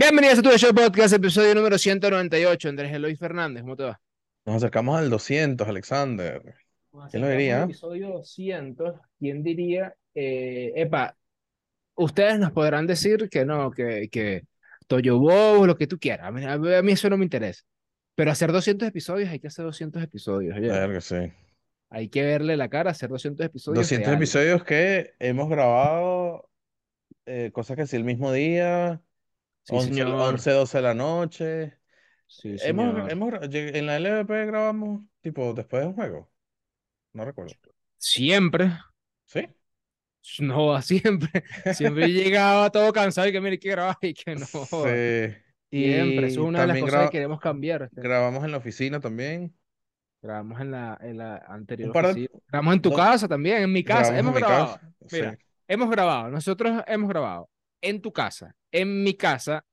Bienvenidos a tu Show Podcast, episodio número 198. Andrés Eloy Fernández, ¿cómo te va? Nos acercamos al 200, Alexander. ¿Quién lo diría? Episodio 200, ¿quién diría? Eh, epa, ustedes nos podrán decir que no, que, que Toyo Bob, lo que tú quieras. A mí, a mí eso no me interesa. Pero hacer 200 episodios, hay que hacer 200 episodios. oye. Claro que sí. Hay que verle la cara, hacer 200 episodios. 200 reales. episodios que hemos grabado, eh, cosas que sí el mismo día, Sí, 11, señor. 11, 12 de la noche. Sí, Hemos, hemos, en la LVP grabamos, tipo, después de un juego. No recuerdo. Siempre. ¿Sí? No, siempre. Siempre llegaba todo cansado y que mire, que grabar y que no. Sí. Siempre. Eso es una de las cosas que queremos cambiar. este. grabamos en la oficina también. Grabamos en la, en la anterior de-. Grabamos en tu casa también, en mi casa. Grabamos Hemos grabado. casa. Mira, Sí. hemos grabado. Nosotros hemos grabado en tu casa, en mi casa,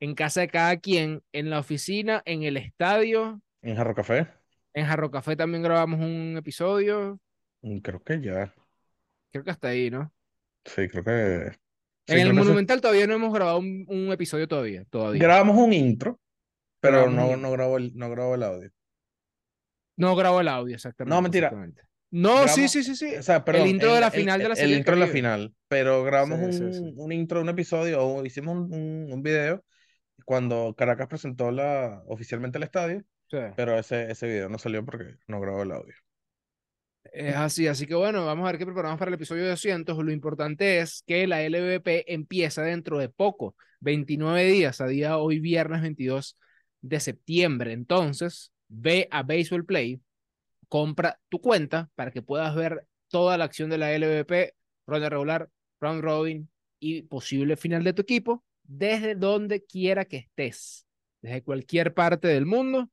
en casa de cada quien, en la oficina, en el estadio. En Jarro Café. En Jarro Café también grabamos un episodio. Mm, Creo que ya. Creo que hasta ahí, ¿no? Sí, creo que. sí, en el que. Monumental todavía no hemos grabado un, un episodio todavía. todavía. Grabamos un intro, pero Grabamos no, un no grabó el, no grabó el audio. No grabo el audio, exactamente. No, mentira. exactamente. No, sí, Grabamos- sí, sí, sí. O sea, perdón, intro de el- la el- final de la el, Serie del intro de la final, pero grabamos Sí, sí, un, sí. un intro, un episodio, o hicimos un, un, un video cuando Caracas presentó la, oficialmente el estadio, Sí. pero ese, ese video no salió porque no grabó el audio. Es así, así que bueno, vamos a ver qué preparamos para el episodio 200. Lo importante es que la LVP empieza dentro de poco, 29 días, a día hoy viernes 22 de septiembre. Entonces, ve a Baseball Play, compra tu cuenta para que puedas ver toda la acción de la LVP, ronda regular, round robin y posible final de tu equipo, desde donde quiera que estés, desde cualquier parte del mundo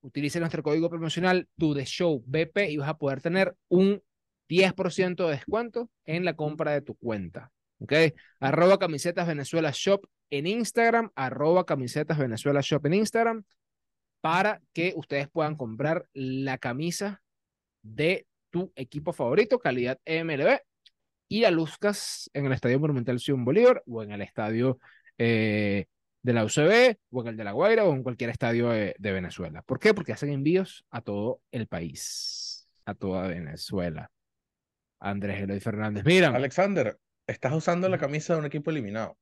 utilice nuestro código promocional to the show BP y vas a poder tener un 10% de descuento en la compra de tu cuenta. ¿Ok? Arroba camisetas Venezuela Shop en Instagram, arroba camisetas Venezuela Shop en Instagram, para que ustedes puedan comprar la camisa de tu equipo favorito, calidad MLB, y la luzcas en el Estadio Monumental Simón Bolívar o en el estadio eh, de la UCB o en el de La Guaira o en cualquier estadio de, de Venezuela. ¿Por qué? Porque hacen envíos a todo el país, a toda Venezuela. Andrés Eloy Fernández. Mira, Alexander, estás usando la camisa de un equipo eliminado.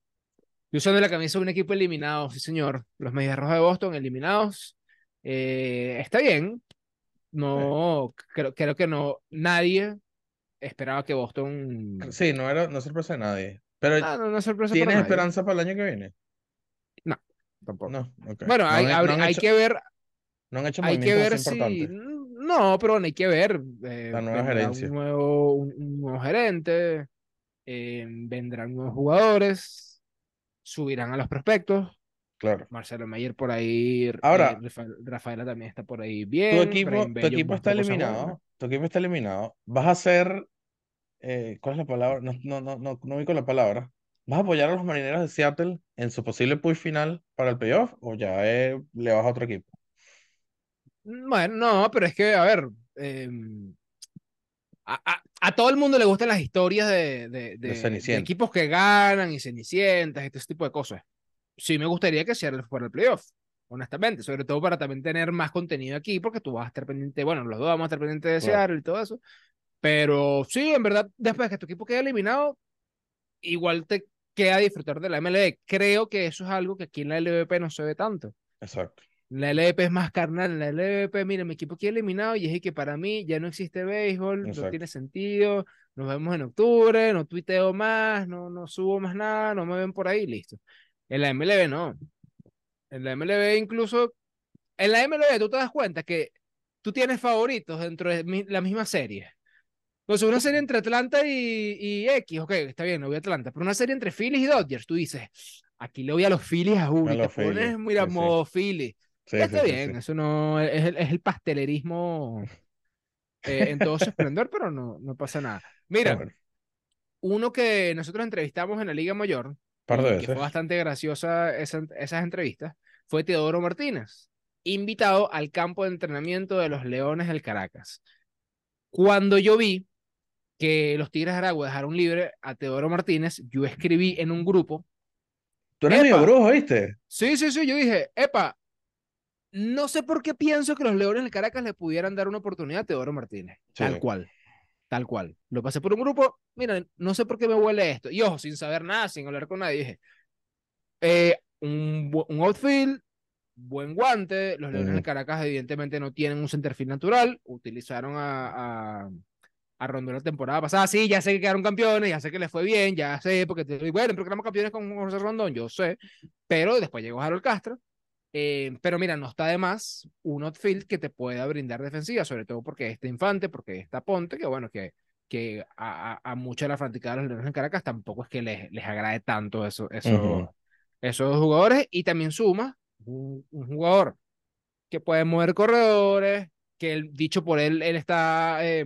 yo usando la camisa de un equipo eliminado, sí señor. Los Medias Rojas de Boston eliminados. Eh, está bien. No, creo, creo que no, nadie esperaba que Boston... Sí, no era, no es sorpresa de nadie. Pero Ah, no, no sorpresa ¿tienes esperanza para el año que viene? Tampoco. No. Bueno, No hay, han- hay- no han hay hecho- que ver, no han hecho hay que ver si. No, pero bueno, hay que ver. eh, La nueva gerencia. Un nuevo, un, un nuevo gerente, eh, vendrán nuevos jugadores, subirán a los prospectos. Claro. Marcelo Mayer por ahí. eh, Ahora- Rafael- Rafaela también está por ahí Tu bien. equipo, Brain tu equipo está eliminado. Tu equipo está eliminado. Vas a hacer. eh, ¿cuál es la palabra? No, no, no, no, no ubico la palabra. ¿Vas a apoyar a los marineros de Seattle en su posible push final para el playoff? ¿O ya eh, le vas a otro equipo? Bueno, no, pero es que, a ver. em, a, a- a todo el mundo le gustan las historias de, de, de- equipos que ganan y cenicientas ese tipo de cosas. Sí, me gustaría que Seattle fuera el playoff, honestamente, sobre todo para también tener más contenido aquí, porque tú vas a estar pendiente, bueno, los dos vamos a estar pendientes de. Seattle y todo eso. Pero sí, en verdad, después de que tu equipo quede eliminado, igual te queda disfrutar de la MLB. Creo que eso es algo que aquí en la LVP no se ve tanto. Exacto. La LVP es más carnal. La LVP, mira, mi equipo queda eliminado y es que para mí ya no existe béisbol, no Exacto. tiene sentido. Nos vemos en octubre, no tuiteo más, no, no subo más nada, no me ven por ahí, listo. En la MLB no. En la MLB incluso, en la MLB tú te das cuenta que tú tienes favoritos dentro de mi- la misma serie. Entonces, una serie entre Atlanta y, y X, ok, está bien, no voy a Atlanta, pero una serie entre Phillies y Dodgers, tú dices, aquí le voy a los Phillies a uno, te los Phillies, pones, mira, sí, modo. Sí, sí, está bien, eso no es el, es el pastelerismo eh, en todo su esplendor, pero no, no pasa nada. Mira, bueno. uno que nosotros entrevistamos en la Liga Mayor, Par de y que fue bastante graciosa esa- esas entrevistas, fue Teodoro Martínez, invitado al campo de entrenamiento de los Leones del Caracas. Cuando yo vi que los Tigres de Aragua dejaron libre a Teodoro Martínez, yo escribí en un grupo Tú eres medio brujo, ¿viste? Sí, sí, sí, yo dije, epa, no sé por qué pienso que los Leones del Caracas le pudieran dar una oportunidad a Teodoro Martínez. Tal cual, tal cual. Lo pasé por un grupo, mira, no sé por qué me huele esto. Y ojo, sin saber nada, sin hablar con nadie, dije, eh, un, un outfield, buen guante. Los Leones del Ujú. Caracas, evidentemente, no tienen un centerfield natural. Utilizaron a, a, a Rondón la temporada pasada. Sí, ya sé que quedaron campeones, ya sé que les fue bien, ya sé, porque te bueno, pero quedamos campeones con José Rondón, yo sé. Pero después llegó Harold Castro. Eh, pero mira, no está de más un outfield que te pueda brindar defensiva, sobre todo porque está Infante, porque está Ponte, que bueno, que, que a, a, mucha de la fanaticada de los Leones en Caracas tampoco es que les, les agrade tanto eso, eso, esos jugadores. Y también suma un, un jugador que puede mover corredores, que él, dicho por él, él está eh,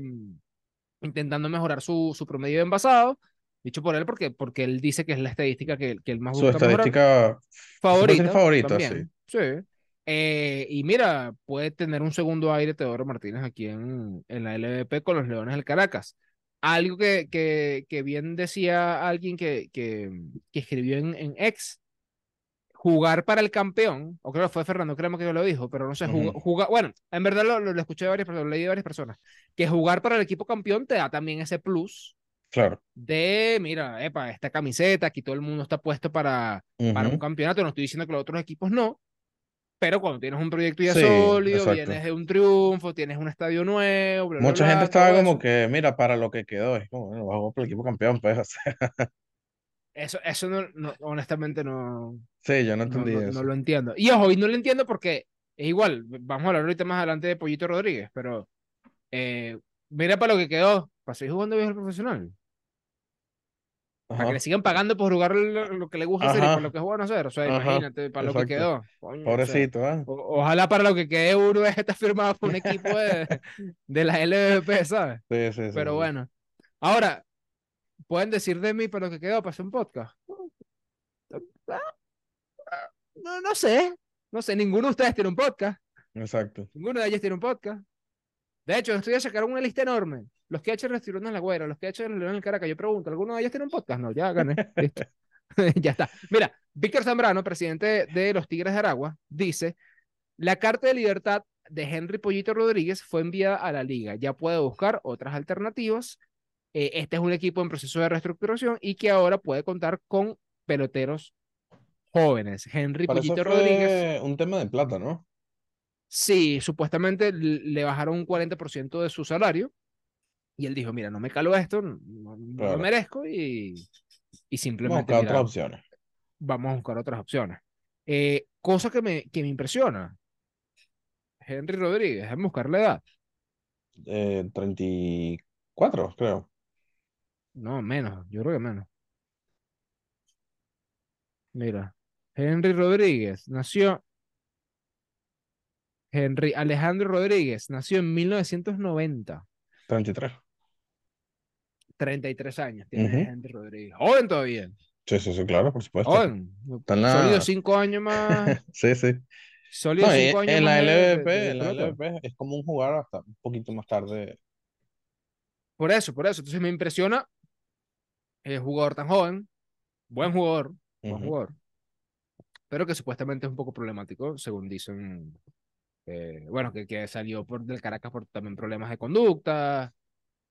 intentando mejorar su, su promedio de envasado. Dicho por él porque, porque él dice que es la estadística que, que él más Su busca mejorar estadística favorita, favorita, sí. Sí. Eh, y mira, puede tener un segundo aire Teodoro Martínez aquí en, en la LVP con los Leones del Caracas. Algo que, que, que bien decía alguien que, que, que escribió en, en X, jugar para el campeón, o creo que fue Fernando Crema que lo dijo, pero no sé, Ujú. jugar, bueno, en verdad lo, lo, lo escuché de varias personas, leí de varias personas, que jugar para el equipo campeón te da también ese plus Claro. de, mira, epa, esta camiseta, aquí todo el mundo está puesto para, para un campeonato, no estoy diciendo que los otros equipos no, pero cuando tienes un proyecto ya Sí, sólido, exacto. vienes de un triunfo, tienes un estadio nuevo, bla, Mucha bla, gente estaba como eso. que, mira, para lo que quedó, es como, bueno, vamos por el equipo campeón, pues, o sea, Eso, eso no, no- honestamente no, sí, yo no no, entendí no, no eso. lo entiendo. Y ojo, y no lo entiendo porque es igual, vamos a hablar ahorita más adelante de Pollito Rodríguez, pero eh, mira para lo que quedó, para seguir jugando bien el profesional, para que le sigan pagando por jugar lo, lo que le gusta hacer y por lo que es bueno hacer, o sea, ajá, imagínate, para lo que quedó, coño, o sea, Pobrecito, ¿ah? o- ojalá para lo que quede uno está firmado por un equipo de, de la LVP, ¿sabes? Sí, sí, sí, Pero sí. bueno, ahora, pueden decir de mí para lo que quedó, para hacer un podcast. No, no sé, no sé, ninguno de ustedes tiene un podcast. Exacto. Ninguno de ellos tiene un podcast. De hecho, estoy a sacar una lista enorme. Los que ha hecho el Restaurante en la Guaira, los que ha hecho el León en el Caracas. Yo pregunto, ¿alguno de ellos tiene un podcast? No, ya gané. Listo. ya está. Mira, Víctor Zambrano, presidente de los Tigres de Aragua, dice: La carta de libertad de Henry Pollito Rodríguez fue enviada a la liga. Ya puede buscar otras alternativas. Eh, este es un equipo en proceso de reestructuración y que ahora puede contar con peloteros jóvenes. Henry Para eso Pollito Rodríguez. un tema de plata, ¿no? Sí, supuestamente le bajaron un 40% de su salario y él dijo, mira, no me calo esto, no, lo merezco y, y Vamos a simplemente, buscar mira, otras opciones. vamos a buscar otras opciones. Eh, cosa que me, que me impresiona, Henry Rodríguez, déjame buscar la edad. Eh, 34, creo. No, menos, yo creo que menos. Mira, Henry Rodríguez nació, Henry Alejandro Rodríguez nació en 1990, 33. 33 años tiene Ujú. Henry Rodríguez. Joven todavía, Sí, sí, sí, claro, por supuesto. joven. Sólido cinco años más, Sí, sí. sólido No, cinco años en más la de- LVP, de en la. LVP es como un jugar hasta un poquito más tarde. Por eso, por eso. Entonces me impresiona el jugador tan joven, buen jugador, buen jugador, pero que supuestamente es un poco problemático, según dicen. Eh, bueno, que, que salió por del Caracas por también problemas de conducta.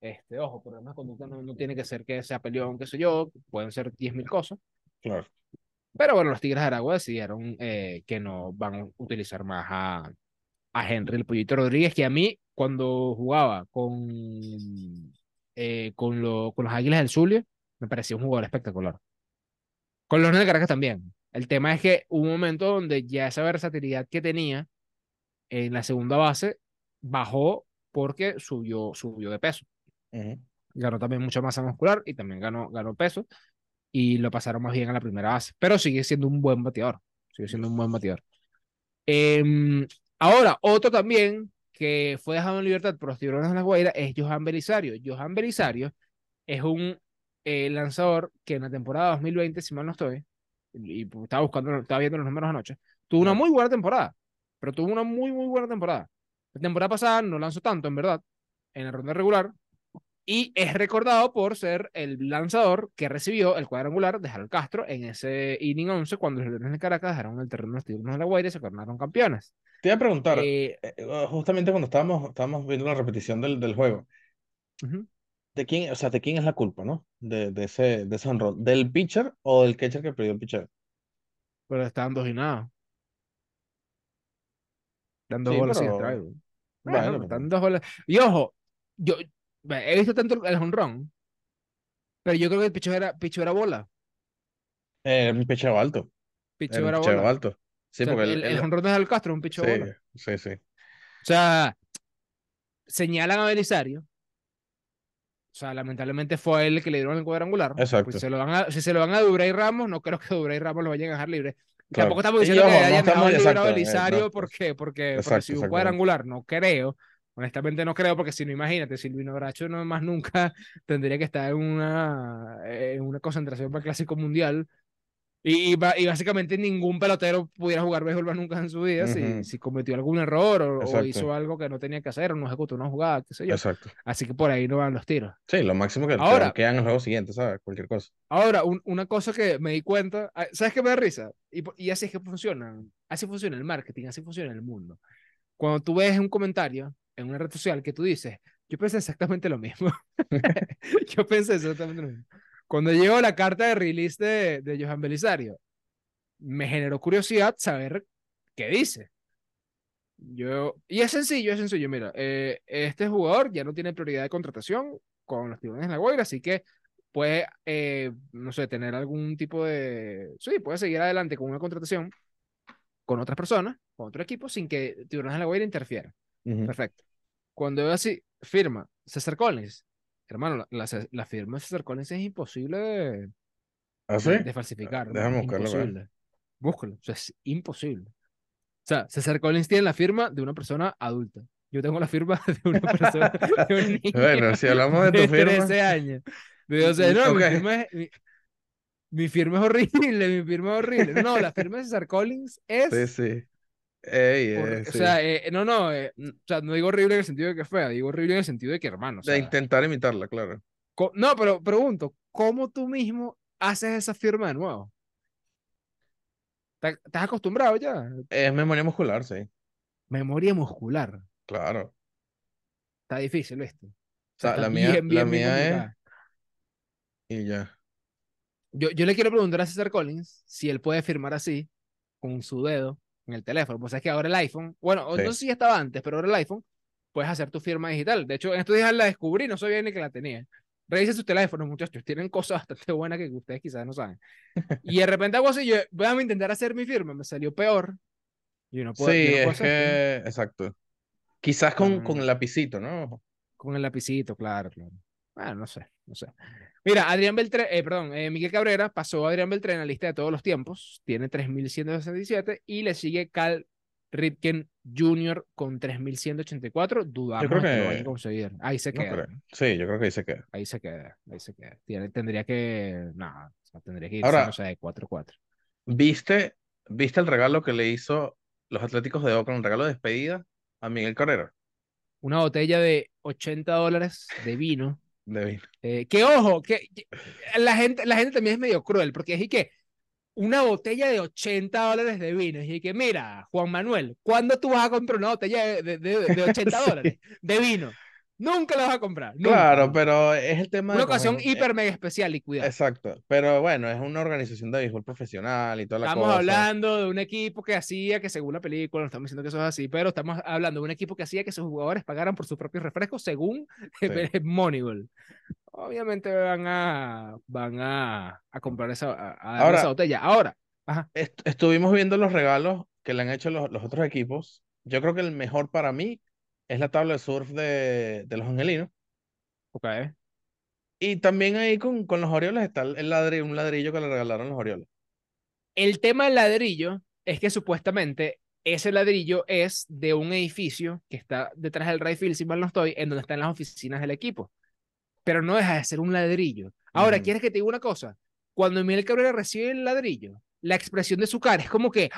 Este, ojo, problemas de conducta no, no tiene que ser que sea peleón, qué sé yo, pueden ser 10.000 cosas. Claro. Pero bueno, los Tigres de Aragua decidieron eh, que no van a utilizar más a, a Henry el Pollito Rodríguez, que a mí, cuando jugaba con, eh, con, lo- con los Águilas del Zulia, me parecía un jugador espectacular. Con los de Caracas también. El tema es que hubo un momento donde ya esa versatilidad que tenía en la segunda base bajó porque subió, subió de peso. Ujú. Ganó también mucha masa muscular y también ganó, ganó peso y lo pasaron más bien a la primera base. Pero sigue siendo un buen bateador. Sigue siendo un buen bateador. Em, ahora, otro también que fue dejado en libertad por los tiburones de la Guaira es Johan Belisario. Johan Belisario es un eh, lanzador que en la temporada 2020, si mal no estoy, y estaba buscando, estaba viendo los números anoche, tuvo una muy buena temporada, pero tuvo una muy, muy buena temporada. La temporada pasada no lanzó tanto, en verdad, en la ronda regular, y es recordado por ser el lanzador que recibió el cuadrangular de Harold Castro en ese inning 11 cuando los Leones de Caracas dejaron el terreno de los Tigres de la Guaira y se coronaron campeones. Te iba a preguntar, Eh, eh, eh, justamente cuando estábamos, estábamos viendo la repetición del, del juego, ujú. ¿de quién, o sea, de quién es la culpa, ¿no? De, de ese, de ese ¿del pitcher o del catcher que perdió el pitcher? Pero estaban dos y nada. Dan dos Sí, bolas sin pero- strike. güey. Bueno, Bueno, dos bolas. Y ojo, yo he visto tanto el jonrón, pero yo creo que el picho era, picho era bola. Eh, un picheo alto. Picho Era picheo bola. alto. Sí, O sea, porque el, el, de Harold Castro es un picho sí, bola. sí, sí. O sea, señalan a Belisario. O sea, lamentablemente fue él el que le dieron el cuadrangular. Exacto. Pues se lo van a, si se lo van a Dubrey Ramos, no creo que Dubrey Ramos lo vayan a dejar libre. Claro. Tampoco estamos diciendo ojo, que no hayan estamos- dejado exacto, Belisario exacto. porque, porque, porque Exacto, si un cuadrangular, no creo. Honestamente no creo, porque si no, imagínate, Silvino Bracho no más nunca tendría que estar en una, en una concentración para el Clásico Mundial. Y, y, y básicamente ningún pelotero pudiera jugar béisbol más nunca en su vida si, Ujú. si cometió algún error o, o hizo algo que no tenía que hacer o no ejecutó una jugada, qué sé yo. Exacto. Así que por ahí no van los tiros. Sí, lo máximo que, Ahora- quedan en el juego siguiente, ¿sabes? Cualquier cosa. Ahora, un- una cosa que me di cuenta, ah, ¿sabes qué me da risa? Y, y así es que funciona, así funciona el marketing, así funciona el mundo. Cuando tú ves un comentario en una red social que tú dices, yo pensé exactamente lo mismo. yo pensé exactamente lo mismo. Cuando llegó la carta de release de, de Johan Belisario, me generó curiosidad saber qué dice. Yo, y es sencillo, es sencillo. Mira, eh, este jugador ya no tiene prioridad de contratación con los tiburones de la Guaira, así que puede, eh, no sé, tener algún tipo de. Sí, puede seguir adelante con una contratación con otras personas, con otro equipo, sin que Tiburones de la Guaira interfiera. Ujú. Perfecto. Cuando veo así, firma César Collins. Hermano, la, la, la firma de César Collins es imposible de, ¿Ah, sí? de, de falsificar. Déjame hermano, buscarlo. Búscalo. O sea, es imposible. O sea, César Collins tiene la firma de una persona adulta. Yo tengo la firma de una persona, de un niño Bueno, si hablamos de tu firma. 13 años. De 12 no, mi firma es, mi, mi firma es horrible, mi firma es horrible. No, la firma de César Collins es... Sí, sí. Ey, por- eh, o sí. sea, eh, no, no, eh, o sea, no digo horrible en el sentido de que es fea, digo horrible en el sentido de que, hermano, o sea, de intentar imitarla, claro. no, pero pregunto, ¿cómo tú mismo haces esa firma de nuevo? ¿Te- ¿Estás acostumbrado ya? Es memoria muscular, sí. Memoria muscular. Claro. Está difícil, ¿viste? O sea, la mía- bien, la bien, mía es-. Y ya. Yo, yo le quiero preguntar a César Collins si él puede firmar así, con su dedo, en el teléfono. Pues es que ahora el iPhone, bueno, Sí. no sé si ya estaba antes, pero ahora el iPhone, puedes hacer tu firma digital. De hecho, en estos días la descubrí, no sabía ni que la tenía. Revisen sus teléfonos, muchachos, tienen cosas bastante buenas que ustedes quizás no saben. Y de repente hago así, yo voy a intentar hacer mi firma, me salió peor. Yo no puedo, Sí, yo no puedo es hacer que, exacto. Quizás con, Mm. con el lapicito, ¿no? con el lapicito, claro, claro. Bueno, no sé, no sé. Mira, Adrián Beltrán, eh, perdón, eh, Miguel Cabrera pasó a Adrián Beltrán en la lista de todos los tiempos, tiene 3.167 y le sigue Cal Ripken Jr. con 3.184. Dudamos creo de que lo que- vayan a conseguir. Ahí se No queda. Sí, yo creo que ahí se queda. Ahí se queda. Ahí se queda. Tiene- tendría que. Nada, o sea, tendría que irse, Ahora- no sé, 4-4. ¿Viste, ¿Viste el regalo que le hizo los Atléticos de Oakland, el regalo de despedida a Miguel Carrera? Una botella de 80 dólares de vino. De vino. Eh, que ojo, que, que la, gente, la gente también es medio cruel, porque es y que una botella de 80 dólares de vino. Y que, mira, Juan Manuel, ¿cuándo tú vas a comprar una botella de, de, de- de 80 Sí. dólares de vino? Nunca la vas a comprar. nunca. Claro, pero es el tema Una de ocasión coger- hiper mega especial y cuidado. Exacto, pero bueno, es una organización de béisbol profesional y toda la Estamos cosa. hablando de un equipo que hacía que según la película, no estamos diciendo que eso es así, pero estamos hablando de un equipo que hacía que sus jugadores pagaran por sus propios refrescos según Moneyball. Obviamente van a van a, a comprar esa, a, a Ahora- esa botella. Ahora, ajá, Est- estuvimos viendo los regalos que le han hecho los, los otros equipos. Yo creo que el mejor para mí es la tabla de surf de, de los angelinos. ok. Y también ahí con, con los Orioles está el ladrillo, un ladrillo que le regalaron los Orioles. El tema del ladrillo es que supuestamente ese ladrillo es de un edificio que está detrás del right field, si mal no estoy, en donde están las oficinas del equipo. Pero no deja de ser un ladrillo. Ahora. ¿quieres que te diga una cosa? Cuando Miguel Cabrera recibe el ladrillo, la expresión de su cara es como que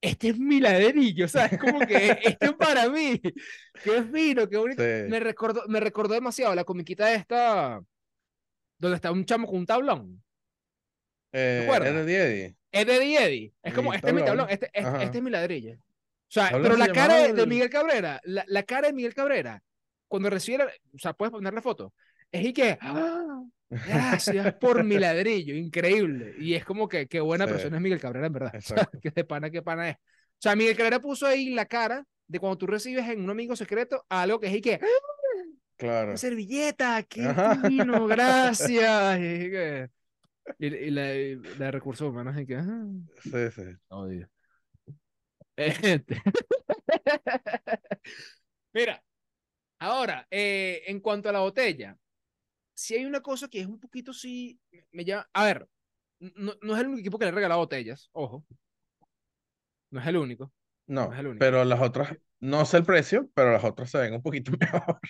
este es mi ladrillo, ¿sabes? Como que este es para mí. Qué fino, qué bonito. Sí. Me recordó, me recordó demasiado la comiquita esta, donde está un chamo con un tablón. Eh, acuerdas? Eddie de Eddie. Es como, este es mi tablón. tablón, este, este, este es mi ladrillo. O sea, Tablón pero se la cara de, de Miguel Cabrera, la, la cara de Miguel Cabrera, cuando recibe, la- o sea, puedes poner la foto, es y que, ¡ah! gracias por mi ladrillo, increíble. Y es como que, qué buena Sí. persona es Miguel Cabrera, en verdad. Que de pana, qué pana es. O sea, Miguel Cabrera puso ahí la cara de cuando tú recibes en un amigo secreto algo que es y que, ¡ah! Claro. una servilleta, qué fino, gracias. Y, que- y- y la, y la de recursos humanos, y que, "Ah". Sí, sí. Odio. Este. Mira, ahora, eh, en cuanto a la botella, si hay una cosa que es un poquito sí, me llama, a ver, no, no es el único equipo que le regala botellas, ojo, no es el único, No, No es el único. pero las otras, no sé el precio, pero las otras se ven un poquito mejor.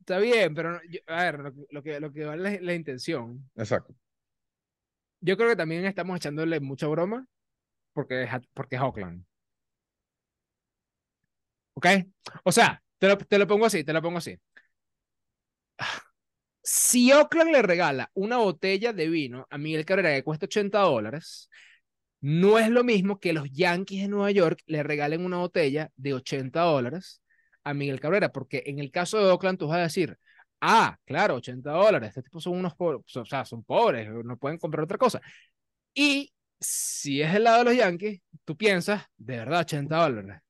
está bien, pero no- yo- a ver, lo, que- lo que, lo que vale es la intención. Exacto. Yo creo que también estamos echándole mucha broma porque es, porque es Oakland. ¿Ok? O sea, te lo, te lo pongo así, te lo pongo así. Si Oakland le regala una botella de vino a Miguel Cabrera que cuesta 80 dólares, no es lo mismo que los Yankees de Nueva York le regalen una botella de 80 dólares a Miguel Cabrera, porque en el caso de Oakland tú vas a decir, ah, claro, 80 dólares, estos tipos son unos pobres, o sea, son pobres, no pueden comprar otra cosa. Y si es el lado de los Yankees, tú piensas, de verdad, 80 dólares.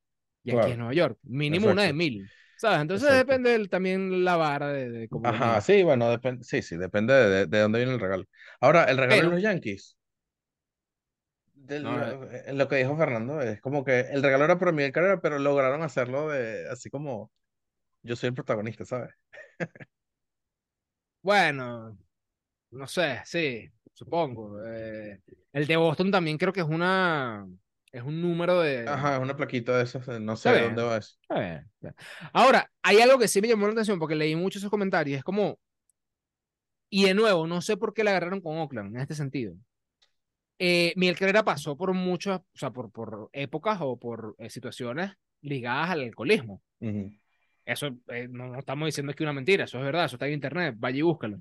Y aquí Claro. en Nueva York, mínimo una de mil. ¿Sabes? Entonces Exacto. depende del- también la vara de, de cómo Ajá, sí, bueno, depende, sí, sí, depende de, de- de dónde viene el regalo. Ahora, el regalo Pero- de los Yankees, de No, lo, eh, lo que dijo Fernando, es como que el regalo era para Miguel Carrera, pero lograron hacerlo de así como yo soy el protagonista, ¿sabes? Bueno, no sé, sí, supongo. Eh, el de Boston también creo que es una, es un número de... Ajá, es una plaquita de esas, eh, no sé de dónde va eso. Ahora, hay algo que sí me llamó la atención porque leí muchos esos comentarios. Es como, y de nuevo, no sé por qué la agarraron con Oakland en este sentido. Eh, Miguel Carrera pasó por muchas, o sea, por, por épocas o por eh, situaciones ligadas al alcoholismo. Ujú. Eso eh, no, no estamos diciendo que es una mentira, eso es verdad, eso está en internet, vaya y búscalo.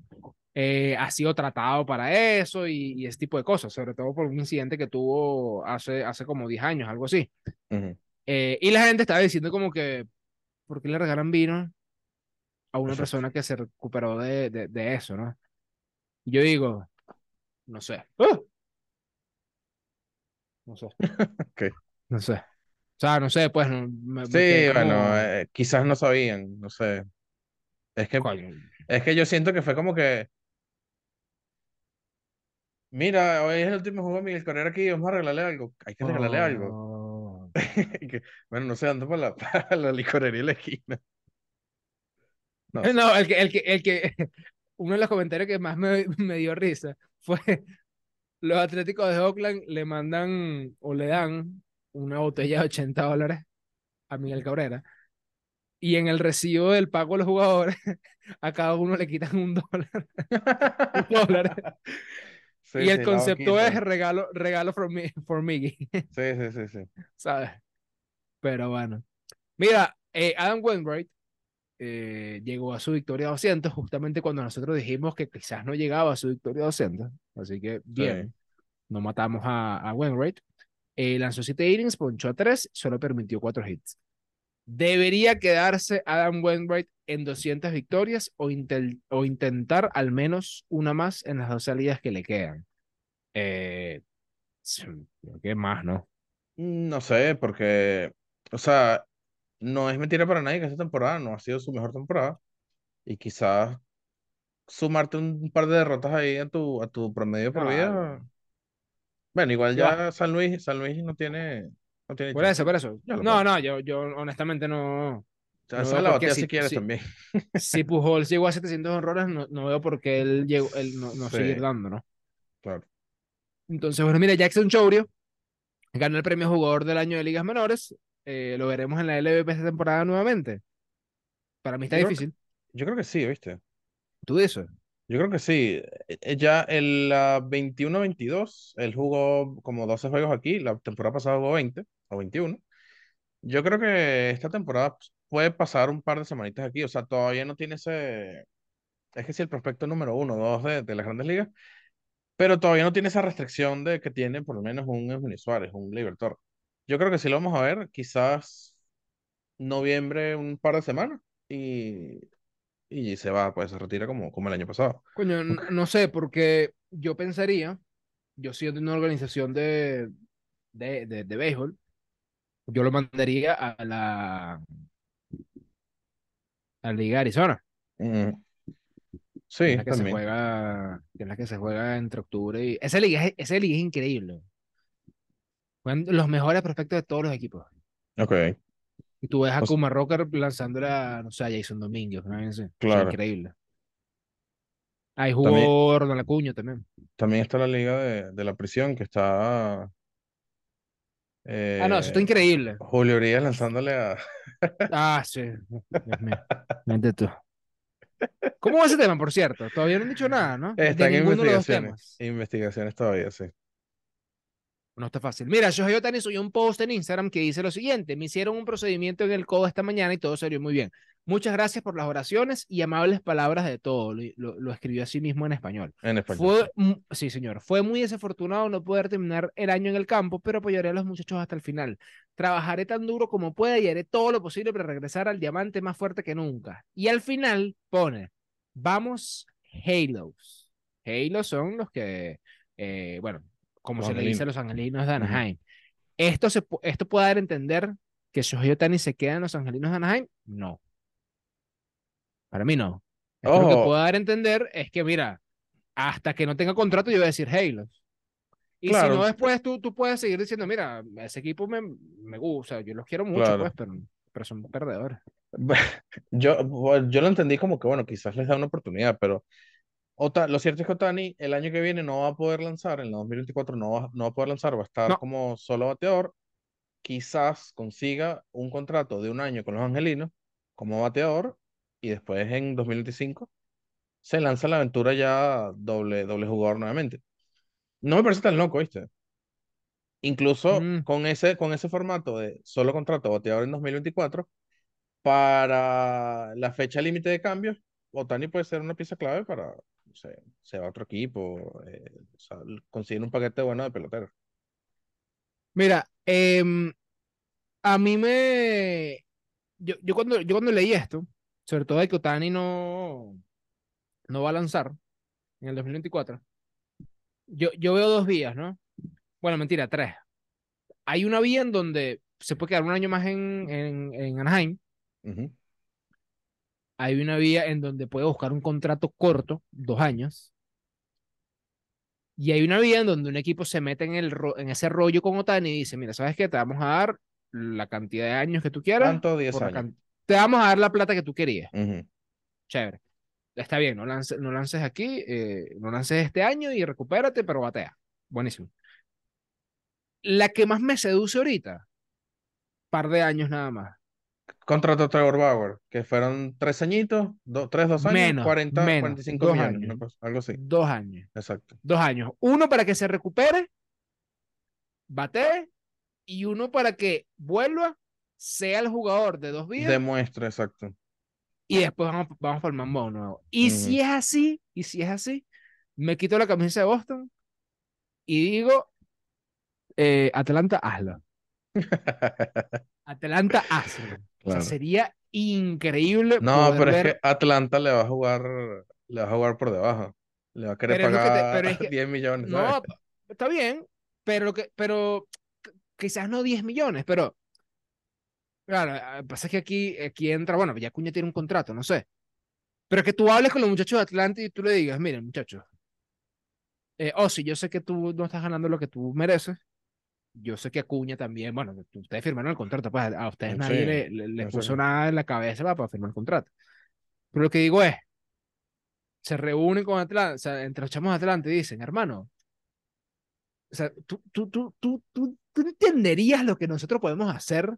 Eh, ha sido tratado para eso y, y ese tipo de cosas, sobre todo por un incidente que tuvo hace, hace como 10 años, algo así. Eh, y la gente estaba diciendo como que, ¿por qué le regalan vino a una persona que se recuperó de, de, de eso, ¿no? Yo digo, no sé. ¡Ah! No sé. No sé. O sea, no sé, pues me, Sí, bueno, como, eh, quizás no sabían, no sé. Es que, es que yo siento que fue como que, mira, hoy es el último juego de Miguel Carrera aquí, vamos a regalarle algo. Hay que regalarle algo. oh. Bueno, no sé, ando para la, para la licorería de la esquina. No. No, el que, el que, el que, uno de los comentarios que más me, me dio risa fue los Atléticos de Oakland le mandan o le dan una botella de 80 dólares a Miguel Cabrera y en el recibo del pago de los jugadores a cada uno le quitan un dólar, un dólar. Sí, y el sí, concepto es regalo, regalo for, me, for Miggy, Sí, sí, sí, sí. ¿sabes? Pero bueno. Mira, eh, Adam Wainwright eh, llegó a su victoria 200 justamente cuando nosotros dijimos que quizás no llegaba a su victoria 200. Así que bien, no matamos a, a Wainwright. Eh, lanzó 7 innings, ponchó a 3, solo permitió 4 hits. ¿Debería quedarse Adam Wainwright en 200 victorias o, o intentar al menos una más en las dos salidas que le quedan? Eh, que más, ¿no? No sé, porque, o sea, no es mentira para nadie que esta temporada no ha sido su mejor temporada. Y quizás sumarte un par de derrotas ahí a tu, a tu promedio por vida. Bueno, igual Ya. San Luis, San Luis no tiene, no tiene Por eso, por eso. No, no, yo, yo honestamente no. Chance no de veo la batea si- si quieres si- también. Si Pujols llegó a 700 honrones, no, no veo por qué él, llegó, él no, no Sí. seguir dando, ¿no? Claro. Entonces, bueno, mira, Jackson Chourio ganó el premio Jugador del Año de Ligas Menores. Eh, lo veremos en la LVP esta temporada nuevamente. Para mí está Yo creo que- difícil. Yo creo que sí, ¿viste? Tú dices. Yo creo que sí. Eh, eh, Ya el la 21-22, él jugó como 12 juegos aquí, la temporada pasada jugó 20 o 21. Yo creo que esta temporada puede pasar un par de semanitas aquí, o sea, todavía no tiene ese... Es que si el prospecto número uno, dos de, de las grandes ligas, pero todavía no tiene esa restricción de que tiene por lo menos un Eugenio Suárez, un Libertor. Yo creo que sí lo vamos a ver, quizás noviembre, un par de semanas, y, y se va, pues se retira como, como el año pasado. Coño, no sé, porque yo pensaría, yo siendo una organización de, de, de, de béisbol, yo lo mandaría a la, a la Liga de Arizona, Mm, que es sí, la que se juega, es la que se juega entre octubre y... Esa liga es, esa liga es increíble. Juegan los mejores prospectos de todos los equipos. Ok, Y tú ves a o Kuma Rocker lanzándole a, no sé, a Jason Domínguez, ¿no? O sea, claro. increíble. Ahí También, jugó Ronald Acuña también. también está la liga de, de la prisión, que está Ah, no, eso está eh, increíble. Julio Urias lanzándole a... Ah, sí. Dios mío. Vente tú. ¿Cómo va ese tema, por cierto? Todavía no han dicho nada, ¿no? De Está en investigaciones, investigaciones todavía, sí. No está fácil. Mira, Shohei Ohtani subió un post en Instagram que dice lo siguiente: Me hicieron un procedimiento en el codo esta mañana y todo salió muy bien. Muchas gracias por las oraciones y amables palabras de todo. Lo, lo- lo escribió así mismo en español. En español. Fue, sí, señor, fue muy desafortunado no poder terminar el año en el campo, pero apoyaré a los muchachos hasta el final. Trabajaré tan duro como pueda y haré todo lo posible para regresar al diamante más fuerte que nunca. Y al final pone, vamos Halos. Halos son los que, eh, bueno, como se le dice a los angelinos de. Anaheim. Esto, se, esto puede dar a entender que Shohei Ohtani se queda en los angelinos de Anaheim. No, para mí no. Lo que Ojo, puede dar a entender es que, mira, hasta que no tenga contrato, yo voy a decir Halos. Y si no, claro, después tú, tú puedes seguir diciendo, mira, ese equipo me, me gusta, yo los quiero mucho, claro. pues, pero, pero son perdedores. Yo, yo lo entendí como que, bueno, quizás les da una oportunidad, pero Ota- lo cierto es que Otani el año que viene no va a poder lanzar, en el 2024 no va, no va a poder lanzar, va a estar No, como solo bateador. Quizás consiga un contrato de un año con los Angelinos como bateador y después en 2025 se lanza la aventura ya doble, doble jugador nuevamente. No me parece tan loco, ¿viste? Incluso mm, con ese, con ese formato de solo contrato bateador en 2024, para la fecha límite de cambios, Otani puede ser una pieza clave para, se va a otro equipo, eh, o sea, conseguir un paquete bueno de peloteros. mira, em, a mí me... Yo, yo, cuando, yo cuando leí esto, sobre todo de que Otani no, no va a lanzar en el 2024, yo, yo veo dos vías, ¿no? Bueno, mentira, tres. Hay una vía en donde se puede quedar un año más en, en, en Anaheim. Ujú. Hay una vía en donde puede buscar un contrato corto, dos años. Y hay una vía en donde un equipo se mete en, el ro- en ese rollo con Otani y dice, mira, ¿sabes qué? Te vamos a dar la cantidad de años que tú quieras. Tanto 10 por la años. Te vamos a dar la plata que tú querías. Chévere. Está bien, no lances, no lances aquí, eh, no lances este año y recupérate, pero batea. Buenísimo. La que más me seduce ahorita, par de años nada más. Contrato a Trevor Bauer, que fueron tres añitos, do- tres, dos años, Menos, 40, menos, 45 dos millones, años. cosa- algo así. Dos años. Exacto. Dos años. Uno para que se recupere, batee, y uno para que vuelva, sea el jugador de dos vías, Demuestra, exacto. y después vamos, vamos para el mambo nuevo. Y si es así, y si es así, me quito la camisa de Boston y digo, eh, Atlanta, hazlo. Atlanta, hazlo. O sea, Claro. sería increíble No, pero es que Atlanta le va a jugar, le va a jugar por debajo. Le va a querer Pero es lo que te- pagar pero es que- 10 millones, ¿sabes? No, está bien, pero, lo que, pero qu- quizás no 10 millones, pero claro, ah, pasa que aquí, aquí entra, bueno, ya Cuña tiene un contrato, no sé. Pero que tú hables con los muchachos de Atlanta y tú le digas, miren, muchachos, eh, oh, sí, yo sé que tú no estás ganando lo que tú mereces. Yo sé que Acuña también, bueno, ustedes firmaron el contrato, pues a ustedes Sí, nadie le, le- le yo sé puso nada en la cabeza para, para firmar el contrato. Pero lo que digo es, se reúnen con Atlanta, o sea, entre los chamos de Atlanta y dicen, hermano, o sea, tú, tú, tú, tú, tú, tú entenderías lo que nosotros podemos hacer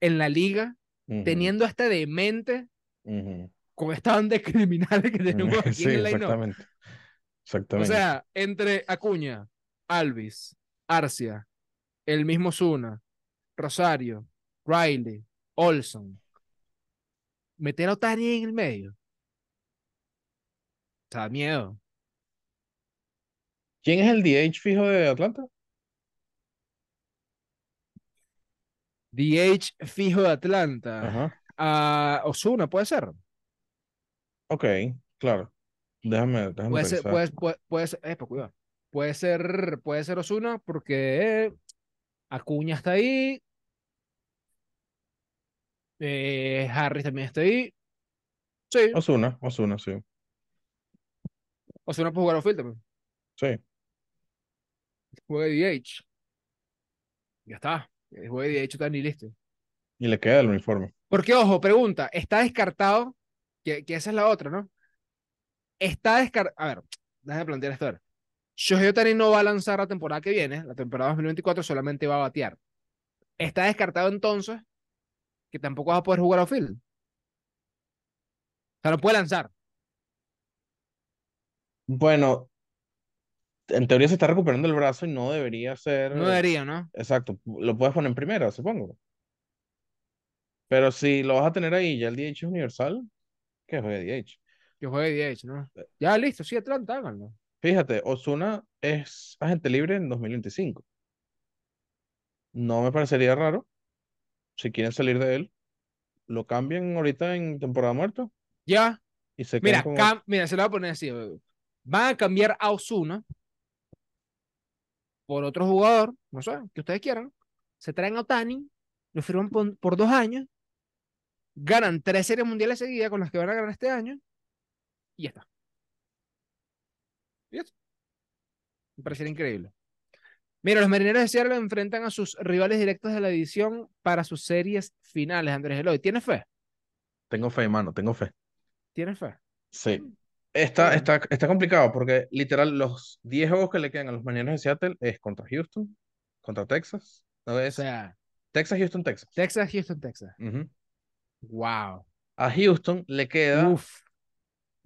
en la liga Ujú, teniendo a este demente ujú. con esta banda de criminales que tenemos aquí Sí, en el line exactamente. O Exactamente. sea, entre Acuña, Alvis, Arcia, el mismo Zuna, Rosario, Riley, Olson, meter a Otani en el medio. O sea, miedo. ¿Quién es el DH fijo de Atlanta? DH fijo de Atlanta. Ajá. A Osuna, puede ser. Ok, claro. Déjame, déjame Puede ser, puede, puede, puede ser, epa, cuidado. Puede ser, puede ser Osuna porque Acuña está ahí. eh, Harris también está ahí. Sí, Osuna, Osuna, sí. Osuna puede jugar outfield también. Sí. Juega DH. Ya está. Juega DH tan y listo. Y le queda el uniforme. Porque, ojo, pregunta, está descartado, que, que esa es la otra, ¿no? Está descartado, a ver, déjame plantear esto. a ver. Shohei Ohtani no va a lanzar la temporada que viene, la temporada 2024 solamente va a batear. Está descartado entonces que tampoco va a poder jugar outfield. O sea, no puede lanzar. Bueno, en teoría se está recuperando el brazo y no debería ser. No debería, ¿no? Exacto. Lo puedes poner en primera, supongo. Pero si lo vas a tener ahí, ya el DH es universal, que juegue DH. Que juegue DH, ¿no? Ya, listo, sí, Atlanta, háganlo. Fíjate, Osuna es agente libre en 2025. No me parecería raro. Si quieren salir de él, lo cambian ahorita en temporada muerta Ya, y se mira, mira, se lo voy a poner así. eh. Van a cambiar a Osuna por otro jugador, no sé, que ustedes quieran. Se traen a Otani, lo firman por, por dos años, ganan tres series mundiales seguidas con las que van a ganar este año, y ya está. Y eso. Me parecería increíble. Mira, los marineros de Seattle enfrentan a sus rivales directos de la división para sus series finales, Andrés Eloy. ¿Tienes fe? Tengo fe, mano, tengo fe. ¿Tienes fe? Sí. Está, Bueno. está, está complicado porque literal los 10 juegos que le quedan a los Marineros de Seattle es contra Houston, contra Texas. No O es sea, Texas, Houston, Texas. Texas, Houston, Texas. Wow. A Houston le queda Uf.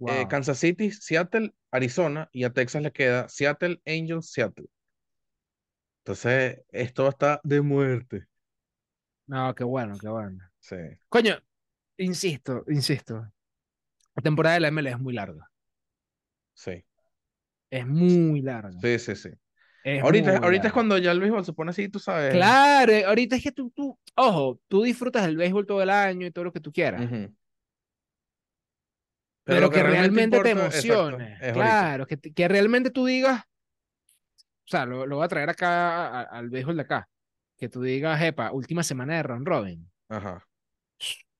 Eh. Kansas City, Seattle, Arizona y a Texas le queda Seattle, Angels, Seattle. Entonces, esto está de muerte. No, qué bueno, qué bueno. Sí. Coño, insisto, insisto. La temporada de la ML es muy larga. Sí, Es muy larga. sí, sí, sí. Es Ahorita, ahorita es cuando ya el béisbol se pone así, tú sabes. Claro, ahorita es que tú, tú, ojo, tú disfrutas del béisbol todo el año y todo lo que tú quieras. Ujú. Pero, lo que, realmente te importa, exacto, emocione. ahorita. claro, que, te- que realmente tú digas, o sea, lo, lo voy a traer acá a- al béisbol de acá. Que tú digas, epa, última semana de round robin. Ajá.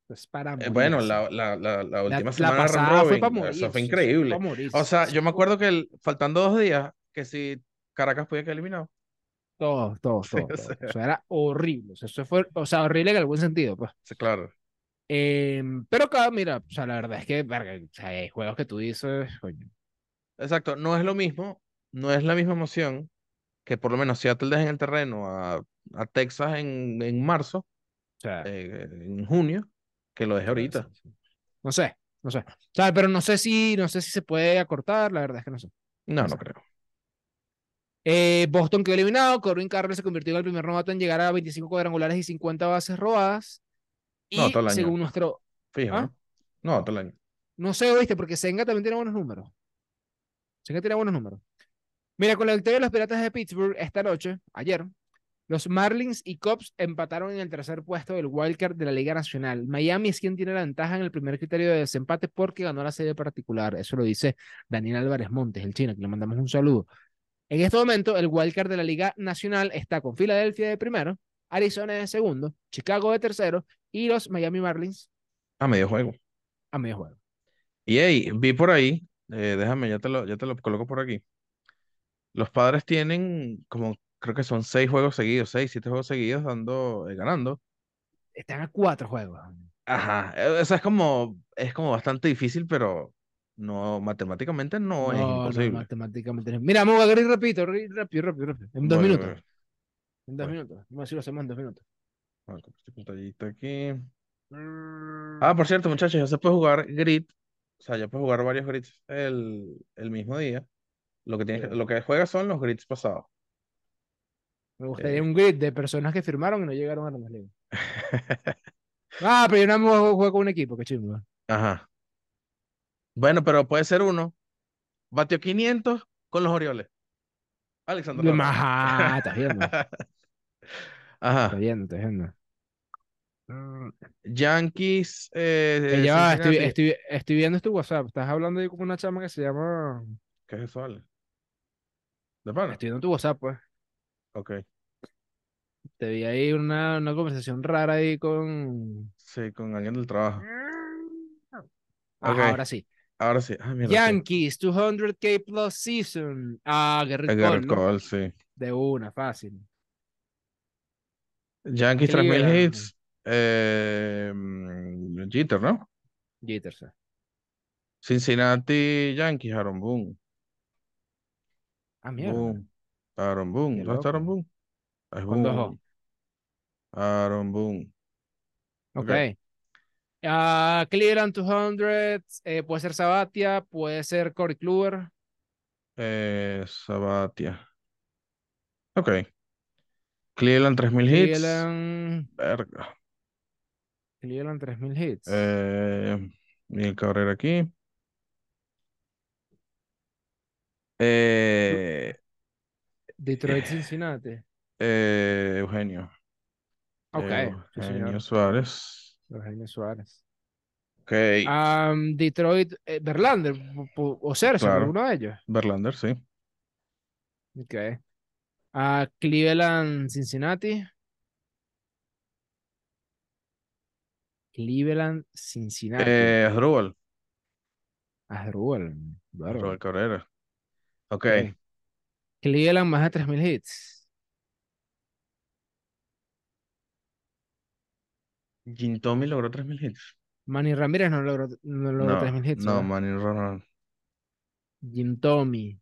Es para Eh, bueno, la, la, la, la última semana de round pasada fue robin, para eso morirse. fue increíble. para morirse. O sea, Eso yo me fue- acuerdo que el- faltando dos días, que si Caracas podía quedar eliminado. Todo, todo, todo, todo. O sea, era horrible. O sea, eso fue, o sea, horrible en algún sentido, pues. Sí, claro. Em, pero acá, mira, o sea, la verdad es que, verga, o sea, hay juegos que tú dices, coño. Exacto, no es lo mismo, no es la misma emoción que por lo menos Seattle deja en el terreno a, a Texas en, en marzo, O sea, eh, en junio, que lo deje ahorita. sí, sí. No sé, no sé. O sea, pero no sé si, no sé si se puede acortar, la verdad es que no sé. No, no sé. creo. Eh, Boston quedó eliminado, Corbin Carroll se convirtió en el primer novato en llegar a 25 cuadrangulares y 50 bases robadas. Y No, todo el año. según nuestro, Fijo, ¿Ah? ¿no? No, todo el año. No sé, oíste, porque Senga también tiene buenos números. Senga tiene buenos números. Mira, con la victoria de los Piratas de Pittsburgh esta noche, ayer, los Marlins y Cubs empataron en el tercer puesto del wildcard de la Liga Nacional. Miami es quien tiene la ventaja en el primer criterio de desempate porque ganó la serie particular. Eso lo dice Daniel Álvarez Montes, el chino, que le mandamos un saludo. En este momento, el wildcard de la Liga Nacional está con Filadelfia de primero, Arizona de segundo, Chicago de tercero y los Miami Marlins A medio juego. a medio juego. Y hey, vi por ahí, eh, déjame, ya te lo, ya te lo coloco por aquí. Los padres tienen como, creo que son seis juegos seguidos, seis, siete juegos seguidos dando, eh, ganando. Están a cuatro juegos. Ajá, o sea, es como, es como bastante difícil, pero no, matemáticamente no, es imposible. matemáticamente no. Mira, vamos a ir rápido, ri- rápido, rápido, rápido. En dos minutos. En dos voy. minutos. Vamos a ver si lo hacemos en dos minutos. A pantallita aquí. Ah, por cierto, muchachos, ya se puede jugar Grid O sea, ya puedes jugar varios grids el, el mismo día. Lo que tienes Sí. lo que juegas son los grids pasados. Me gustaría Eh, un grid de personas que firmaron y no llegaron a Grandes Ligas. Ah, pero yo no me juego con un equipo, qué chingo. Ajá. Bueno, pero puede ser uno. Batió 500 con los Orioles. Alexander. Ajá, estás viendo. Ajá. viendo, viendo. Mm, Yankees, eh, eh, ya va, estoy, Cincinnati. estoy, estoy viendo tu WhatsApp. Estás hablando ahí con una chama que se llama. ¿Qué es eso, Ale? ¿De pana? Estoy viendo tu WhatsApp, pues. Ok. Te vi ahí una, una conversación rara ahí con. Sí, con alguien del trabajo. Ah, ahora sí. Ahora sí. Mira, sí. Yankees, 200k plus season. Ah, Garrett Cole, Garrett ¿no? Cole, sí. De una, fácil. Yankees 3000 Cleveland. hits. Eh, Jeter, ¿no? Jitters. Cincinnati Yankees, Aaron Boone. Ah, mierda. Boone. Aaron Boone. ¿Dónde está Aaron. Boone? Es Boone. Aaron Boone. Ok. Ok. Ah, Cleveland 200, eh, puede ser Sabatia, puede ser Corey Kluber. Eh, Sabatia. Ok. Cleveland 3000 hits. Cleveland, Verga. Cleveland 3000 hits. Eh, Miguel Cabrera aquí. Eh, Detroit, Cincinnati. eh, Eugenio. Ok, sí, Eugenio señor. Suárez. Eugenio Suárez. Ok. Am, Detroit, eh, Verlander, o Cerzo, Claro. alguno de ellos. Verlander, sí. Ok. Ah, Cleveland, Cincinnati. Cleveland, Cincinnati. Eh, Asdrúbal. Asdrúbal, bárbaro. Asdrúbal Cabrera. Ok. Cleveland, más de 3000 hits. Jim Tommy logró 3000 hits. Manny Ramírez no logró, no logró No, 3000 hits. no, ¿verdad? Manny Ronald. Jim Tommy.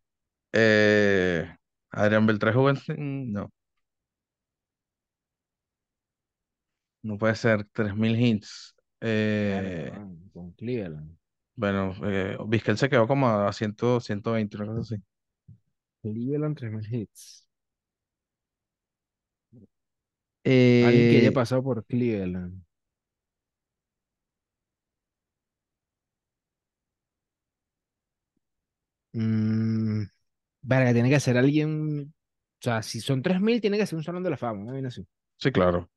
Eh, Adrián jugó en- No. No puede ser 3000 hits. Eh, con Cleveland. bueno, eh, Vizquel se quedó como a 100, 120, una cosa así. Cleveland 3000 hits. Alguien que haya Eh, pasado por Cleveland. Mm, verga, tiene que ser alguien. O sea, si son 3000, tiene que ser un salón de la fama. ¿no? Así. sí, claro.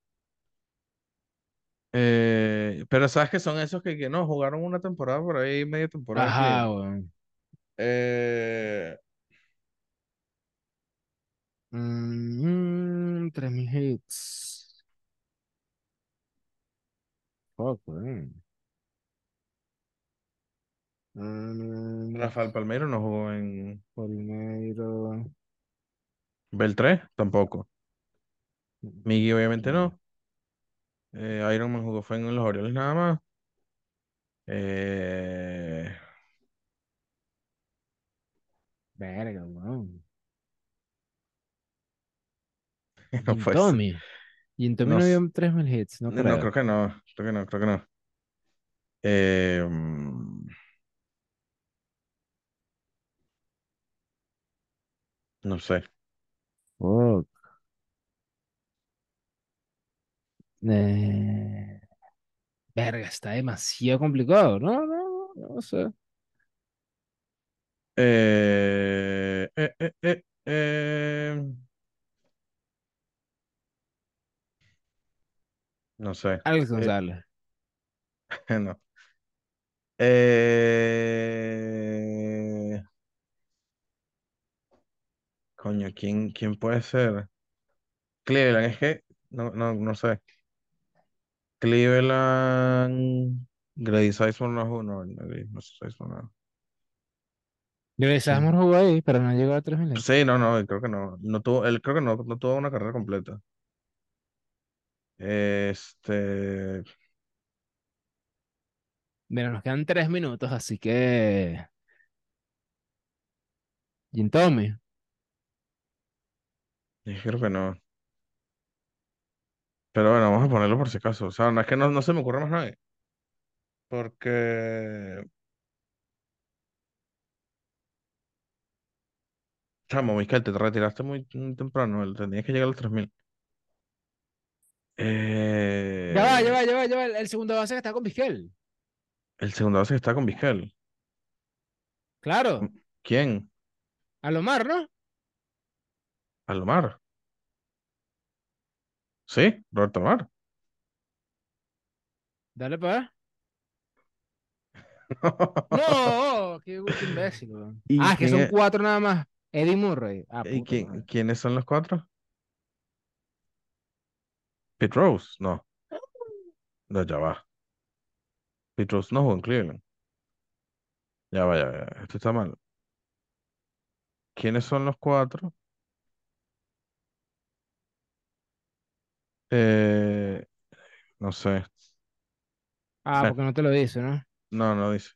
Eh, pero sabes que son esos que, que no jugaron una temporada por ahí, media temporada Ajá, weón. Eh, Mm, 3000 hits. Fuck, Rafael Palmeiro no jugó en. Beltré, tampoco. Miggy obviamente Mm, no. Eh, Iron Man jugó fue en los Orioles nada más. Eh, Verga, weón. no puede ser. Tommy. Jim Tommy No, no s- dio 3000 hits, no no, creo. creo que no. Creo que no, creo que no. Eh, mm, no sé. Fuck. Eh, verga, está demasiado complicado. No, no, no, no sé. Eh, eh, eh, eh, eh, no sé. Alex Eh, González. no. Eh, coño, ¿quién, quién puede ser? Cleveland, es que no, no, no sé. Cleveland, Grady Sizemore no jugó, no, no, Grady no, jugó ahí, pero no llegó a 3000 hits. Sí, no, no, creo que no. No tuvo, él creo que no, no tuvo una carrera completa. Este, Mira, nos quedan 3 minutos, así que. Jim Tommy. Yo creo que no. Pero bueno, vamos a ponerlo por si acaso. O sea, no es que no, no se me ocurre más nadie. Porque, chamo, Mikel, te retiraste muy, muy temprano. el- Tenías que llegar a los 3000. Eh, ya va, ya va, ya va, ya va. El, segundo base que está con Vizquel. el segundo base que está con Vizquel. Claro. Mm, ¿Quién? Alomar, ¿no? Alomar. Sí, Roberto Alomar. Dale para No, qué, imbécil, weón. ¿Y Ah, que quién son es- cuatro nada más. Eddie Murray. Ah, ¿Y puta quién- madre. quiénes son los cuatro? Pete Rose, no. No, ya va. Pete Rose no jugó en Cleveland. Ya va, ya va, ya va. Esto está mal. ¿Quiénes son los cuatro? Eh, no sé. Ah, porque no te lo dice, ¿no? no, no dice.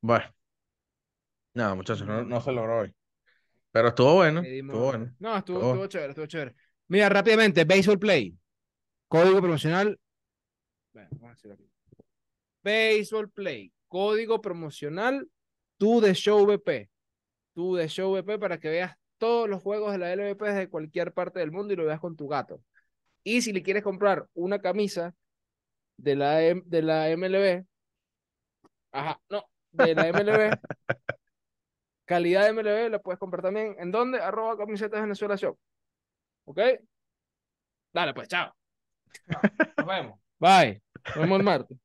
Bueno, nada, muchachos, no, no se logró hoy. Pero estuvo bueno, estuvo bueno. No, estuvo, estuvo- estuvo chévere, estuvo chévere. Mira, rápidamente, Baseball Play. Código promocional. Bueno, vamos a decirlo aquí. Baseball Play. Código promocional. Tú de Show VP. Tú de Show VP para que veas todos los juegos de la LVP desde cualquier parte del mundo y lo veas con tu gato. Y si le quieres comprar una camisa de la, de la MLB, ajá, no, de la MLB, calidad de MLB, la puedes comprar también. ¿En dónde? Arroba camisetas Venezuela Shop. ¿Ok? Dale, pues, chao. Chao. Nos vemos. Bye. Nos vemos el martes.